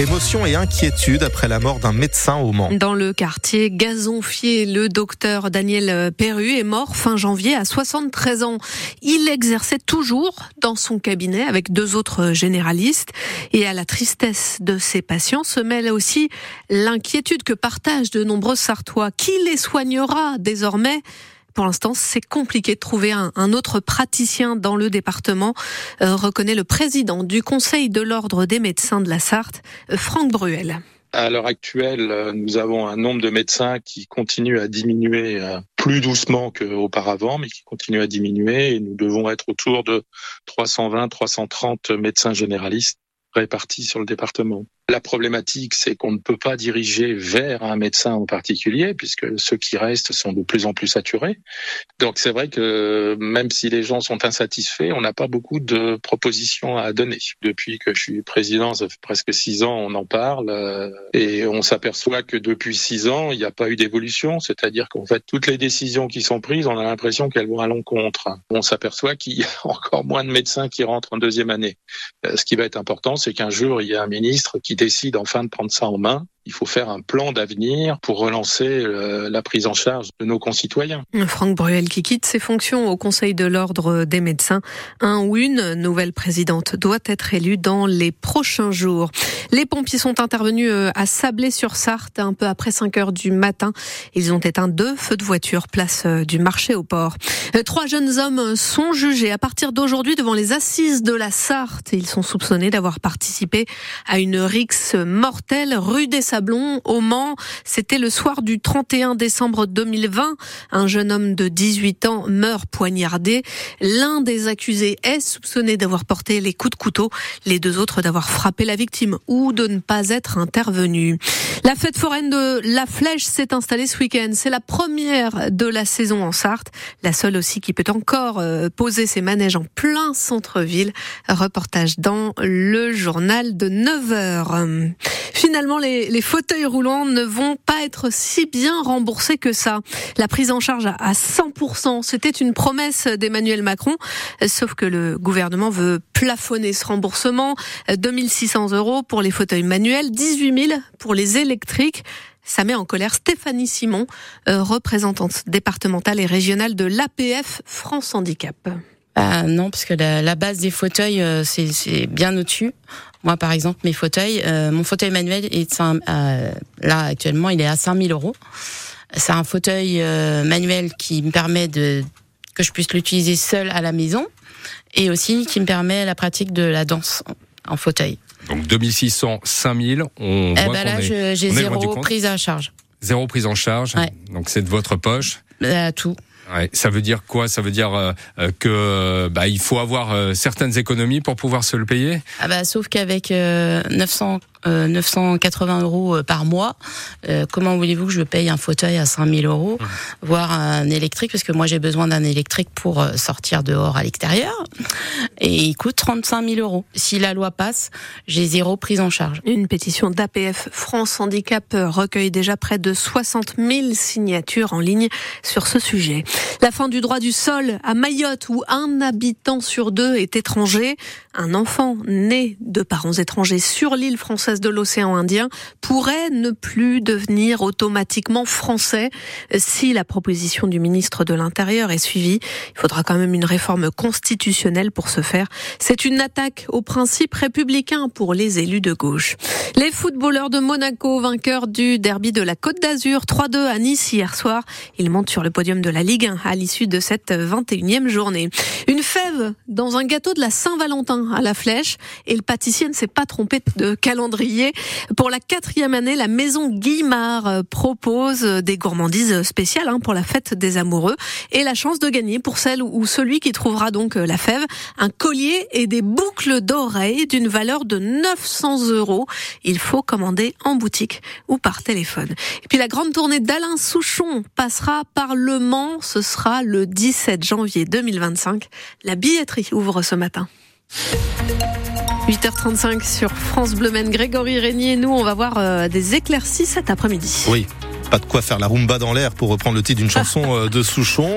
Émotion et inquiétude après la mort d'un médecin au Mans. Dans le quartier Gazonfier, le docteur Daniel Perru est mort fin janvier à 73 ans. Il exerçait toujours dans son cabinet avec deux autres généralistes et à la tristesse de ses patients se mêle aussi l'inquiétude que partagent de nombreux Sartois. Qui les soignera désormais? Pour l'instant, c'est compliqué de trouver un, autre praticien dans le département, euh, reconnaît le président du Conseil de l'Ordre des médecins de la Sarthe, euh, Franck Bruel. À l'heure actuelle, euh, nous avons un nombre de médecins qui continue à diminuer plus doucement qu'auparavant, mais qui continue à diminuer et nous devons être autour de 320-330 médecins généralistes répartis sur le département. La problématique, c'est qu'on ne peut pas diriger vers un médecin en particulier, puisque ceux qui restent sont de plus en plus saturés. Donc c'est vrai que même si les gens sont insatisfaits, on n'a pas beaucoup de propositions à donner. Depuis que je suis président, ça fait presque six ans, on en parle, euh, et on s'aperçoit que depuis six ans, il n'y a pas eu d'évolution. C'est-à-dire qu'en fait, toutes les décisions qui sont prises, on a l'impression qu'elles vont à l'encontre. On s'aperçoit qu'il y a encore moins de médecins qui rentrent en deuxième année. Euh, ce qui va être important, c'est qu'un jour, il y a un ministre qui décide enfin de prendre ça en main il faut faire un plan d'avenir pour relancer euh, la prise en charge de nos concitoyens. Franck Bruel qui quitte ses fonctions au Conseil de l'Ordre des médecins. Un ou une nouvelle présidente doit être élue dans les prochains jours. Les pompiers sont intervenus euh, à Sablé-sur-Sarthe un peu après 5 heures du matin. Ils ont éteint deux feux de voiture place euh, du marché au port. Trois jeunes hommes sont jugés à partir d'aujourd'hui devant les assises de la Sarthe. Ils sont soupçonnés d'avoir participé à une rixe mortelle rue des Sablon au Mans. C'était le soir du 31 décembre 2020. Un jeune homme de 18 ans meurt poignardé. L'un des accusés est soupçonné d'avoir porté les coups de couteau, les deux autres d'avoir frappé la victime ou de ne pas être intervenu. La fête foraine de La Flèche s'est installée ce week-end. C'est la première de la saison en Sarthe, la seule aussi qui peut encore euh, poser ses manèges en plein centre-ville. Reportage dans le journal de 9 heures. Finalement, les, les, fauteuils roulants ne vont pas être si bien remboursés que ça. La prise en charge à 100%, c'était une promesse d'Emmanuel Macron, sauf que le gouvernement veut plafonner ce remboursement. 2600 euros pour les fauteuils manuels, 18 000 pour les électriques. Ça met en colère Stéphanie Simon, euh, représentante départementale et régionale de l'APF France Handicap. Ah non, parce que la, base des fauteuils, euh, c'est bien au-dessus. Moi, par exemple, mes fauteuils, euh, mon fauteuil manuel est euh, là actuellement, il est à 5000 euros. C'est un fauteuil manuel qui me permet de que je puisse l'utiliser seul à la maison et aussi qui me permet la pratique de la danse en, fauteuil. Donc 2600, 5000, on eh ben là, j'ai zéro prise en charge. Zéro prise en charge. Donc c'est de votre poche. tout. Ouais, ça veut dire quoi? Ça veut dire euh, euh, que bah, il faut avoir euh, certaines économies pour pouvoir se le payer? Ah bah sauf qu'avec 900 980 euh, euros euh, par mois. Euh, comment voulez-vous que je paye un fauteuil à 5000 euros, mmh. voire un électrique, parce que moi j'ai besoin d'un électrique pour sortir dehors à l'extérieur, et il coûte 35 000 euros. Si la loi passe, j'ai zéro prise en charge. Une pétition d'APF France Handicap recueille déjà près de 60 000 signatures en ligne sur ce sujet. La fin du droit du sol à Mayotte, où un habitant sur deux est étranger. Un enfant né de parents étrangers sur l'île française de l'océan Indien pourrait ne plus devenir automatiquement français si la proposition du ministre de l'Intérieur est suivie. Il faudra quand même une réforme constitutionnelle pour ce faire. C'est une attaque aux principes républicains pour les élus de gauche. Les footballeurs de Monaco, vainqueurs du derby de la Côte d'Azur, 3-2 à Nice hier soir. Ils montent sur le podium de la Ligue 1 à l'issue de cette 21e journée. Une fève dans un gâteau de la Saint-Valentin à la flèche et le pâtissier ne s'est pas trompé de calendrier. Pour la quatrième année, la maison Guimard euh, propose des gourmandises spéciales hein, pour la fête des amoureux et la chance de gagner pour celle ou celui qui trouvera donc euh, la fève un collier et des boucles d'oreilles d'une valeur de 900 euros. Il faut commander en boutique ou par téléphone. Et puis la grande tournée d'Alain Souchon passera par Le Mans. Ce sera le 17 janvier 2025. La billetterie ouvre ce matin. 8h35 sur France Bleu Maine. Grégory Régnier, nous, on va voir euh, des éclaircies cet après-midi. Oui, pas de quoi faire la rumba dans l'air pour reprendre le titre d'une chanson euh, de Souchon.